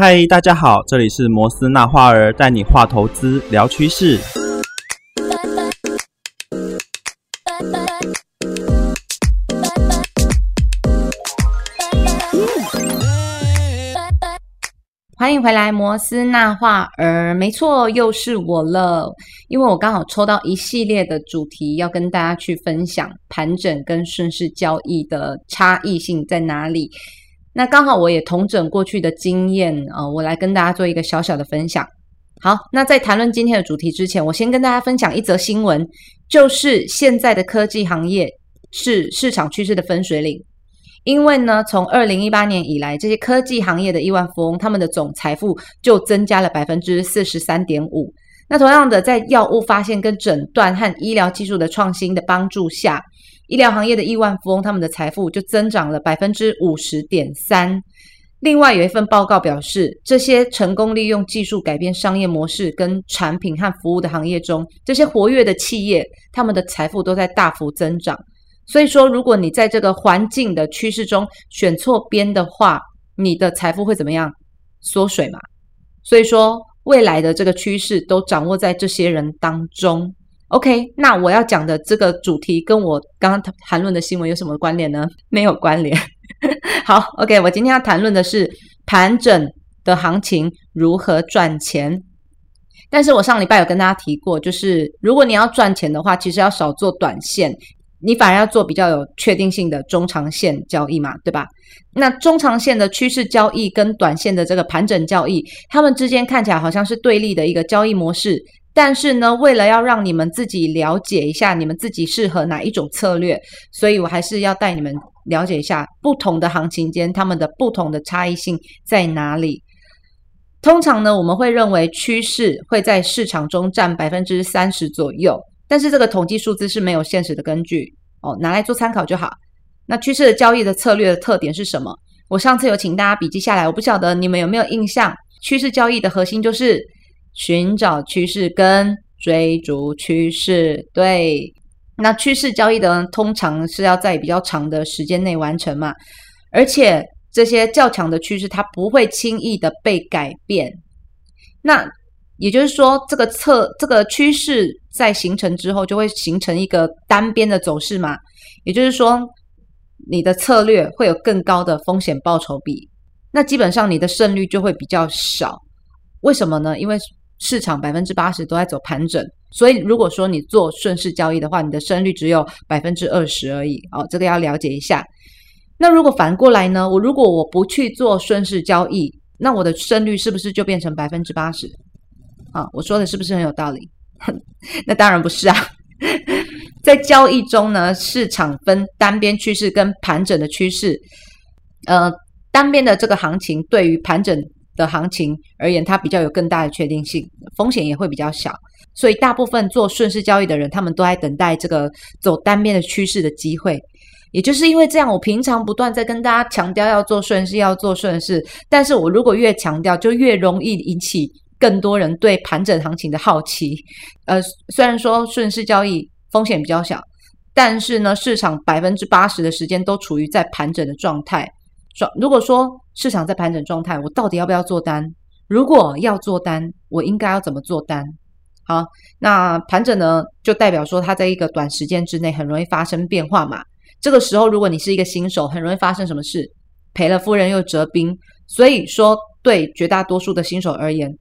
嗨，大家好，这里是摩斯纳花儿带你画投资聊趋势。欢迎回来，摩斯纳画儿，没错，又是我了。因为我刚好抽到一系列的主题，要跟大家去分享盘整跟顺势交易的差异性在哪里。那刚好我也同整过去的经验啊，我来跟大家做一个小小的分享。好，那在谈论今天的主题之前，我先跟大家分享一则新闻，就是现在的科技行业是市场趋势的分水岭。因为呢，从二零一八年以来，这些科技行业的亿万富翁，他们的总财富就增加了百分之四十三点五。那同样的，在药物发现跟诊断和医疗技术的创新的帮助下，医疗行业的亿万富翁，他们的财富就增长了百分之五十点三。另外有一份报告表示，这些成功利用技术改变商业模式跟产品和服务的行业中，这些活跃的企业，他们的财富都在大幅增长。所以说，如果你在这个环境的趋势中选错边的话，你的财富会怎么样？缩水嘛。所以说，未来的这个趋势都掌握在这些人当中。OK，那我要讲的这个主题跟我刚刚谈论的新闻有什么关联呢？没有关联。好，OK，我今天要谈论的是盘整的行情如何赚钱。但是我上礼拜有跟大家提过，就是如果你要赚钱的话，其实要少做短线。你反而要做比较有确定性的中长线交易嘛，对吧？那中长线的趋势交易跟短线的这个盘整交易，它们之间看起来好像是对立的一个交易模式。但是呢，为了要让你们自己了解一下你们自己适合哪一种策略，所以我还是要带你们了解一下不同的行情间它们的不同的差异性在哪里。通常呢，我们会认为趋势会在市场中占百分之三十左右。但是这个统计数字是没有现实的根据哦，拿来做参考就好。那趋势的交易的策略的特点是什么？我上次有请大家笔记下来，我不晓得你们有没有印象。趋势交易的核心就是寻找趋势跟追逐趋势。对，那趋势交易的通常是要在比较长的时间内完成嘛，而且这些较强的趋势它不会轻易的被改变。那也就是说，这个测这个趋势在形成之后，就会形成一个单边的走势嘛。也就是说，你的策略会有更高的风险报酬比，那基本上你的胜率就会比较少。为什么呢？因为市场百分之八十都在走盘整，所以如果说你做顺势交易的话，你的胜率只有百分之二十而已。哦，这个要了解一下。那如果反过来呢？我如果我不去做顺势交易，那我的胜率是不是就变成百分之八十？啊，我说的是不是很有道理？那当然不是啊。在交易中呢，市场分单边趋势跟盘整的趋势。呃，单边的这个行情对于盘整的行情而言，它比较有更大的确定性，风险也会比较小。所以，大部分做顺势交易的人，他们都在等待这个走单边的趋势的机会。也就是因为这样，我平常不断在跟大家强调要做顺势，要做顺势。但是我如果越强调，就越容易引起。更多人对盘整行情的好奇，呃，虽然说顺势交易风险比较小，但是呢，市场百分之八十的时间都处于在盘整的状态。说，如果说市场在盘整状态，我到底要不要做单？如果要做单，我应该要怎么做单？好，那盘整呢，就代表说它在一个短时间之内很容易发生变化嘛。这个时候，如果你是一个新手，很容易发生什么事？赔了夫人又折兵。所以说，对绝大多数的新手而言，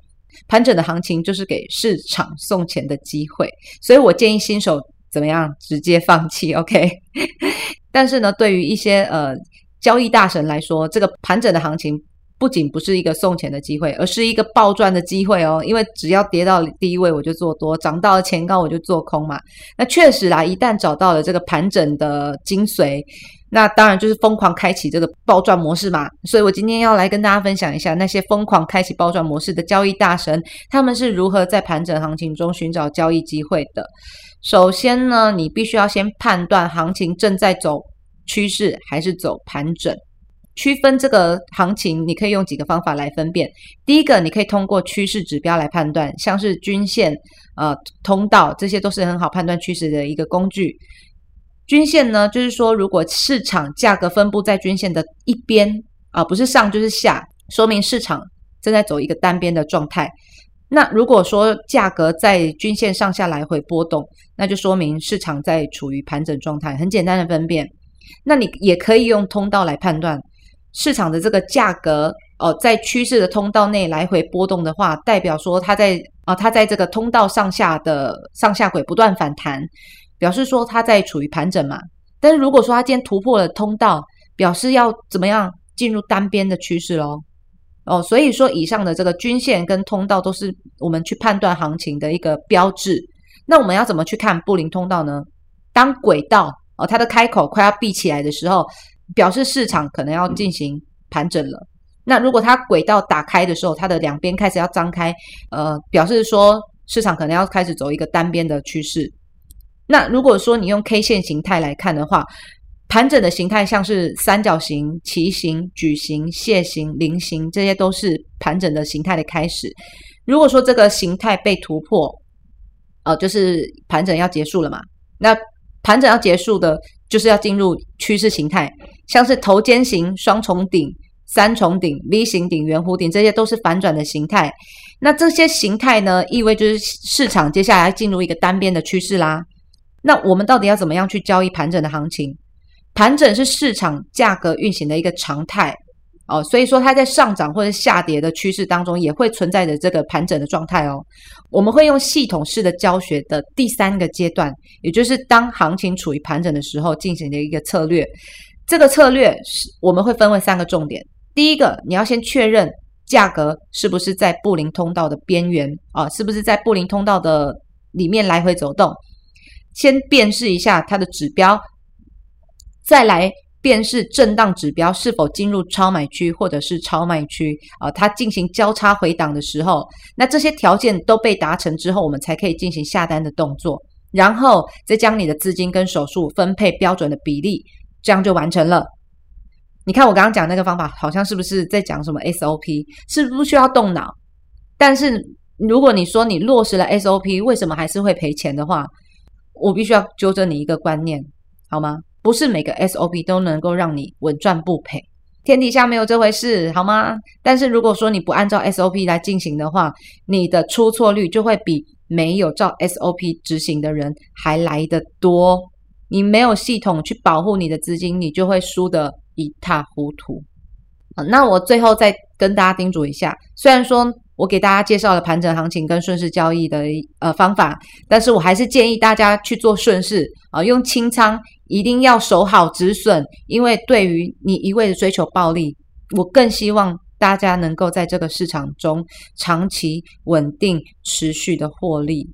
盘整的行情就是给市场送钱的机会，所以我建议新手怎么样直接放弃，OK？但是呢，对于一些呃交易大神来说，这个盘整的行情不仅不是一个送钱的机会，而是一个暴赚的机会哦。因为只要跌到第一位我就做多，涨到了前高我就做空嘛。那确实啦，一旦找到了这个盘整的精髓。那当然就是疯狂开启这个暴赚模式嘛，所以我今天要来跟大家分享一下那些疯狂开启暴赚模式的交易大神，他们是如何在盘整行情中寻找交易机会的。首先呢，你必须要先判断行情正在走趋势还是走盘整，区分这个行情，你可以用几个方法来分辨。第一个，你可以通过趋势指标来判断，像是均线、呃通道，这些都是很好判断趋势的一个工具。均线呢，就是说，如果市场价格分布在均线的一边啊，不是上就是下，说明市场正在走一个单边的状态。那如果说价格在均线上下来回波动，那就说明市场在处于盘整状态。很简单的分辨，那你也可以用通道来判断市场的这个价格哦，在趋势的通道内来回波动的话，代表说它在啊，它在这个通道上下的上下轨不断反弹，表示说它在处于盘整嘛。但是如果说它今天突破了通道，表示要怎么样进入单边的趋势喽？哦，所以说以上的这个均线跟通道都是我们去判断行情的一个标志。那我们要怎么去看布林通道呢？当轨道哦它的开口快要闭起来的时候，表示市场可能要进行盘整了。那如果它轨道打开的时候，它的两边开始要张开，呃，表示说市场可能要开始走一个单边的趋势。那如果说你用 K 线形态来看的话，盘整的形态像是三角形、旗形、矩形、楔形、菱形，这些都是盘整的形态的开始。如果说这个形态被突破，呃，就是盘整要结束了嘛？那盘整要结束的，就是要进入趋势形态，像是头肩形、双重顶、三重顶、V 型顶、圆弧顶，这些都是反转的形态。那这些形态呢，意味就是市场接下来进入一个单边的趋势啦。那我们到底要怎么样去交易盘整的行情？盘整是市场价格运行的一个常态哦，所以说它在上涨或者下跌的趋势当中，也会存在着这个盘整的状态哦。我们会用系统式的教学的第三个阶段，也就是当行情处于盘整的时候进行的一个策略。这个策略是我们会分为三个重点。第一个，你要先确认价格是不是在布林通道的边缘啊，是不是在布林通道的里面来回走动，先辨识一下它的指标。再来便是震荡指标是否进入超买区或者是超卖区啊，它进行交叉回档的时候，那这些条件都被达成之后，我们才可以进行下单的动作，然后再将你的资金跟手术分配标准的比例，这样就完成了。你看我刚刚讲那个方法，好像是不是在讲什么 SOP？是不需要动脑？但是如果你说你落实了 SOP，为什么还是会赔钱的话，我必须要纠正你一个观念，好吗？不是每个 SOP 都能够让你稳赚不赔，天底下没有这回事，好吗？但是如果说你不按照 SOP 来进行的话，你的出错率就会比没有照 SOP 执行的人还来得多。你没有系统去保护你的资金，你就会输得一塌糊涂。那我最后再跟大家叮嘱一下，虽然说。我给大家介绍了盘整行情跟顺势交易的呃方法，但是我还是建议大家去做顺势啊，用清仓，一定要守好止损，因为对于你一味的追求暴利，我更希望大家能够在这个市场中长期稳定持续的获利。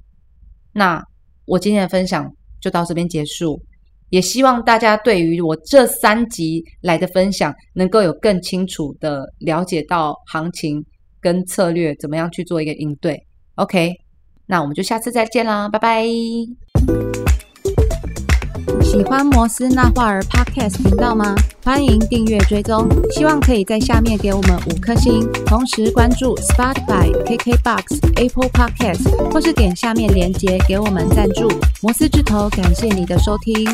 那我今天的分享就到这边结束，也希望大家对于我这三集来的分享，能够有更清楚的了解到行情。跟策略怎么样去做一个应对？OK，那我们就下次再见啦，拜拜。喜欢摩斯那华儿 Podcast 频道吗？欢迎订阅追踪，希望可以在下面给我们五颗星，同时关注 Spotify、KKBox、Apple Podcast，或是点下面链接给我们赞助。摩斯之头，感谢你的收听。